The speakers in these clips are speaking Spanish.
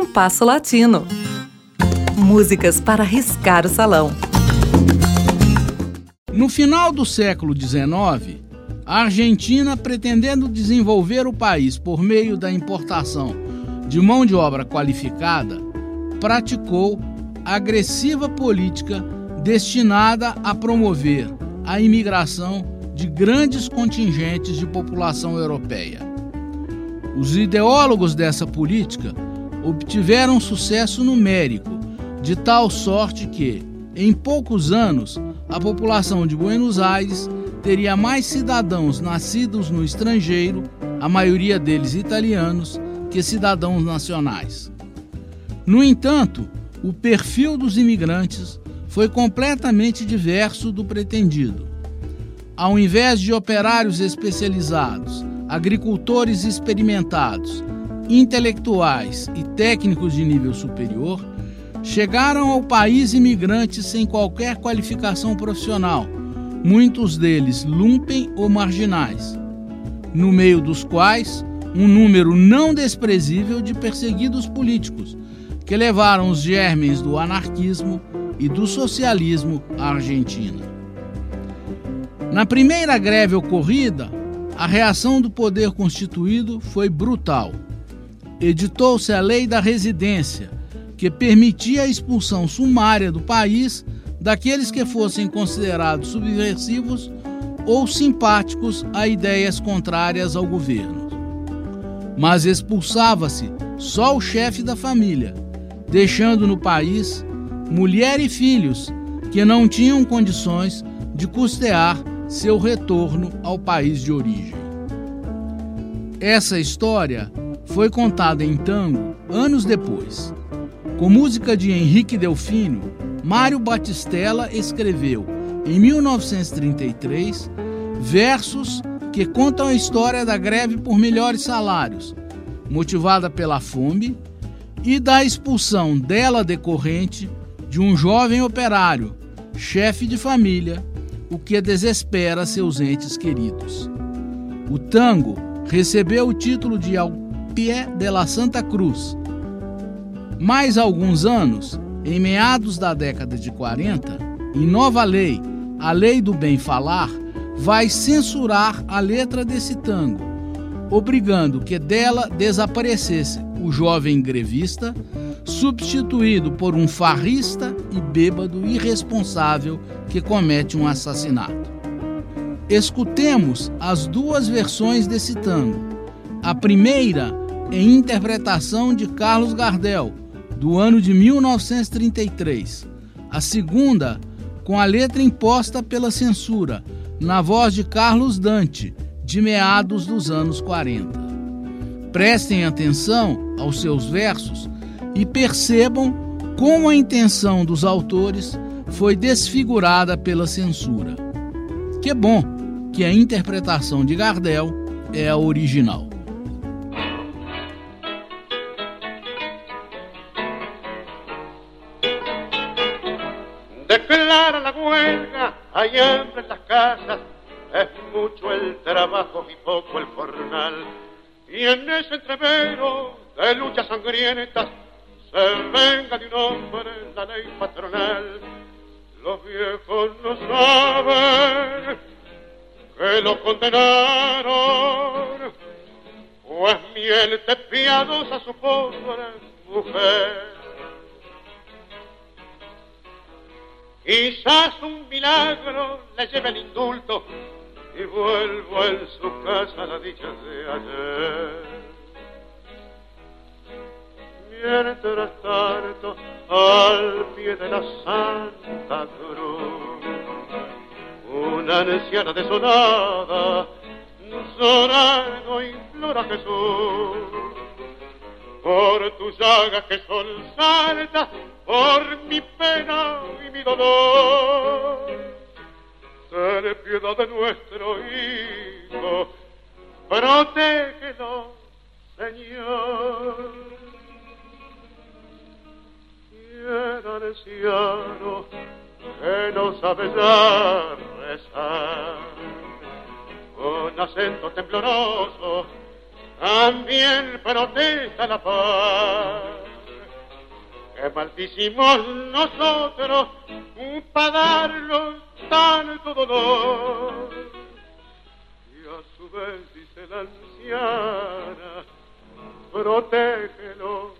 Compasso Latino. Músicas para riscar o salão. No final do século XIX, a Argentina, pretendendo desenvolver o país por meio da importação de mão de obra qualificada, praticou agressiva política destinada a promover a imigração de grandes contingentes de população europeia. Os ideólogos dessa política obtiveram sucesso numérico, de tal sorte que, em poucos anos, a população de Buenos Aires teria mais cidadãos nascidos no estrangeiro, a maioria deles italianos, que cidadãos nacionais. No entanto, o perfil dos imigrantes foi completamente diverso do pretendido. Ao invés de operários especializados, agricultores experimentados, intelectuais e técnicos de nível superior, chegaram ao país imigrantes sem qualquer qualificação profissional, muitos deles lumpen ou marginais, no meio dos quais um número não desprezível de perseguidos políticos, que levaram os germes do anarquismo e do socialismo à Argentina. Na primeira greve ocorrida, a reação do poder constituído foi brutal. Editou-se a Lei da Residência, que permitia a expulsão sumária do país daqueles que fossem considerados subversivos ou simpáticos a ideias contrárias ao governo. Mas expulsava-se só o chefe da família, deixando no país mulher e filhos que não tinham condições de custear seu retorno ao país de origem. Essa história foi contada em tango anos depois. Com música de Henrique Delfino, Mário Batistella escreveu, em 1933, versos que contam a história da greve por melhores salários, motivada pela fome e da expulsão dela decorrente de um jovem operário, chefe de família, o que desespera seus entes queridos. O tango recebeu o título de Pie de la Santa Cruz. Mais alguns anos, em meados da década de 40, em nova lei, a Lei do Bem Falar, vai censurar a letra desse tango, obrigando que dela desaparecesse o jovem grevista, substituído por um farrista e bêbado irresponsável que comete um assassinato. Escutemos as duas versões desse tango. A primeira em interpretação de Carlos Gardel, do ano de 1933. A segunda, com a letra imposta pela censura, na voz de Carlos Dante, de meados dos anos 40. Prestem atenção aos seus versos e percebam como a intenção dos autores foi desfigurada pela censura. Que bom que a interpretação de Gardel é a original. Hambre en las casas, es mucho el trabajo y poco el jornal. Y en ese entrevero de luchas sangrientas se venga de un hombre la ley patronal. Los viejos no saben que lo condenaron, pues miel de piadosa su pobre mujer. Quizás un milagro le lleve el indulto y vuelvo en su casa la dicha de ayer. Mientras tanto, al pie de la Santa Cruz, una anciana desolada, llorando implora a Jesús por tus llagas que son saltas, por mi pena y mi dolor. Ten piedad de nuestro hijo, protégelo, Señor. Y el anciano que no sabe ya rezar, con acento tembloroso, también protesta la paz. que maldicimos nosotros para darnos tanto dolor. Y a su vez dice la anciana, protégelo,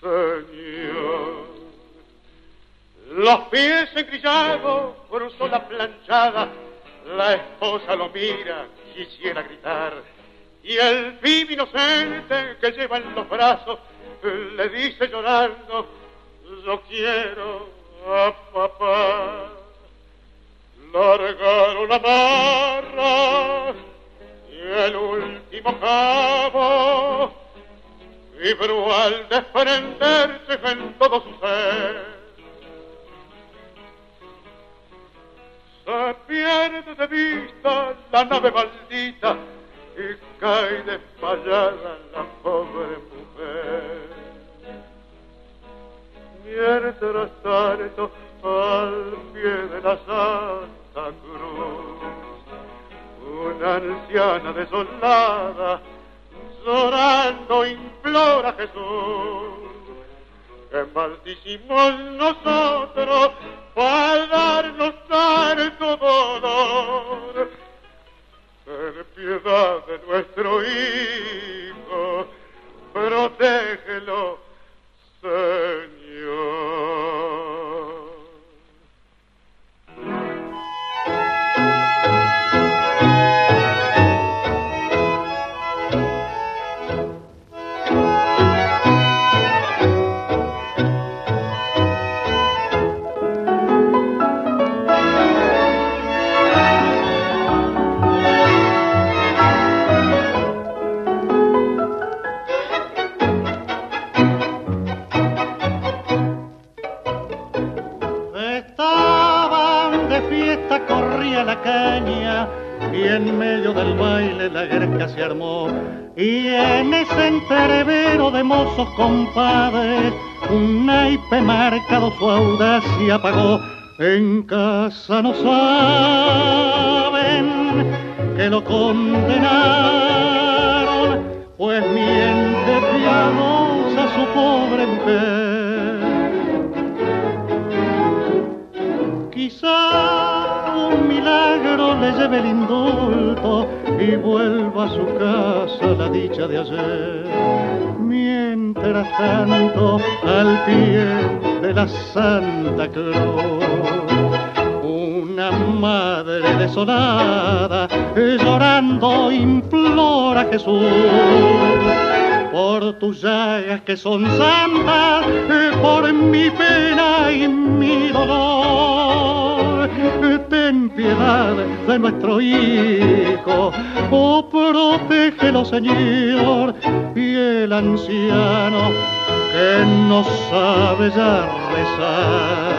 Señor. Los pies encrillados, cruzó la planchada, la esposa lo mira, quisiera gritar. Y el pibe inocente que lleva en los brazos le dice llorando, yo quiero a papá. Largaron la barra y el último cabo vibró al desprenderse en todo su ser. Se pierde de vista la nave maldita y cae desmayada la pobre mujer. Mientras tanto, al pie de la Santa Cruz, una anciana desolada, llorando implora a Jesús, que maldicimos nosotros para darnos tanto dolor. De nuestro hijo, protégelo, Señor. Entrevero de mozos compadres un naipe marcado su audacia pagó. En casa no saben que lo condenaron pues miente piadosa su pobre mujer quizá le lleve el indulto y vuelva a su casa la dicha de ayer. Mientras tanto, al pie de la Santa Cruz, una madre desolada, llorando, implora a Jesús por tus llagas que son santas, por mi pena y mi dolor. Piedad de nuestro hijo, oh protégelo Señor, y el anciano que no sabe ya rezar.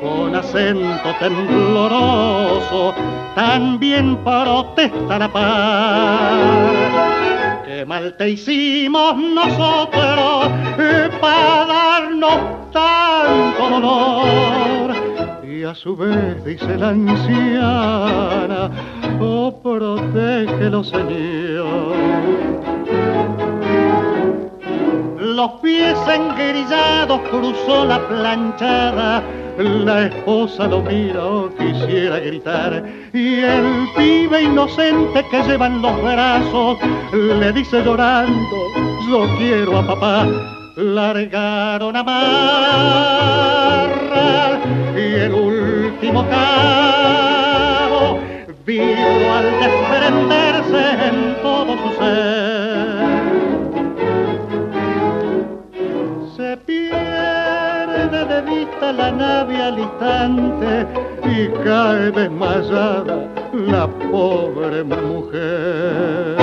Con acento tembloroso, también protesta la paz. Qué mal te hicimos nosotros eh, para darnos tanto dolor. Y a su vez dice la anciana, oh protégelo Señor. Los pies engrillados cruzó la planchada la esposa lo mira o quisiera gritar y el pibe inocente que lleva los brazos le dice llorando, yo quiero a papá. Largaron a marra y el último vino al desprenderse en todo su ser. Se de vista la nave al instante y cae desmayada la pobre mujer.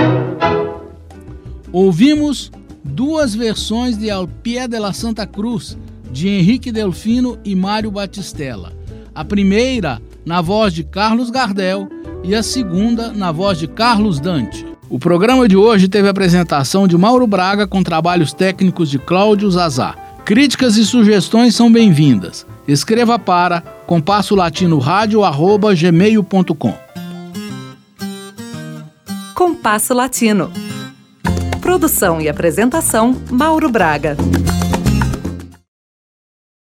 Ouvimos duas versões de Al Pie de la Santa Cruz, de Henrique Delfino e Mário Batistella. A primeira na voz de Carlos Gardel e a segunda na voz de Carlos Dante. O programa de hoje teve a apresentação de Mauro Braga com trabalhos técnicos de Cláudio Zazar. Críticas e sugestões são bem-vindas. Escreva para compasso latino rádio@gmail.com. Compasso Latino. Produção e apresentação Mauro Braga.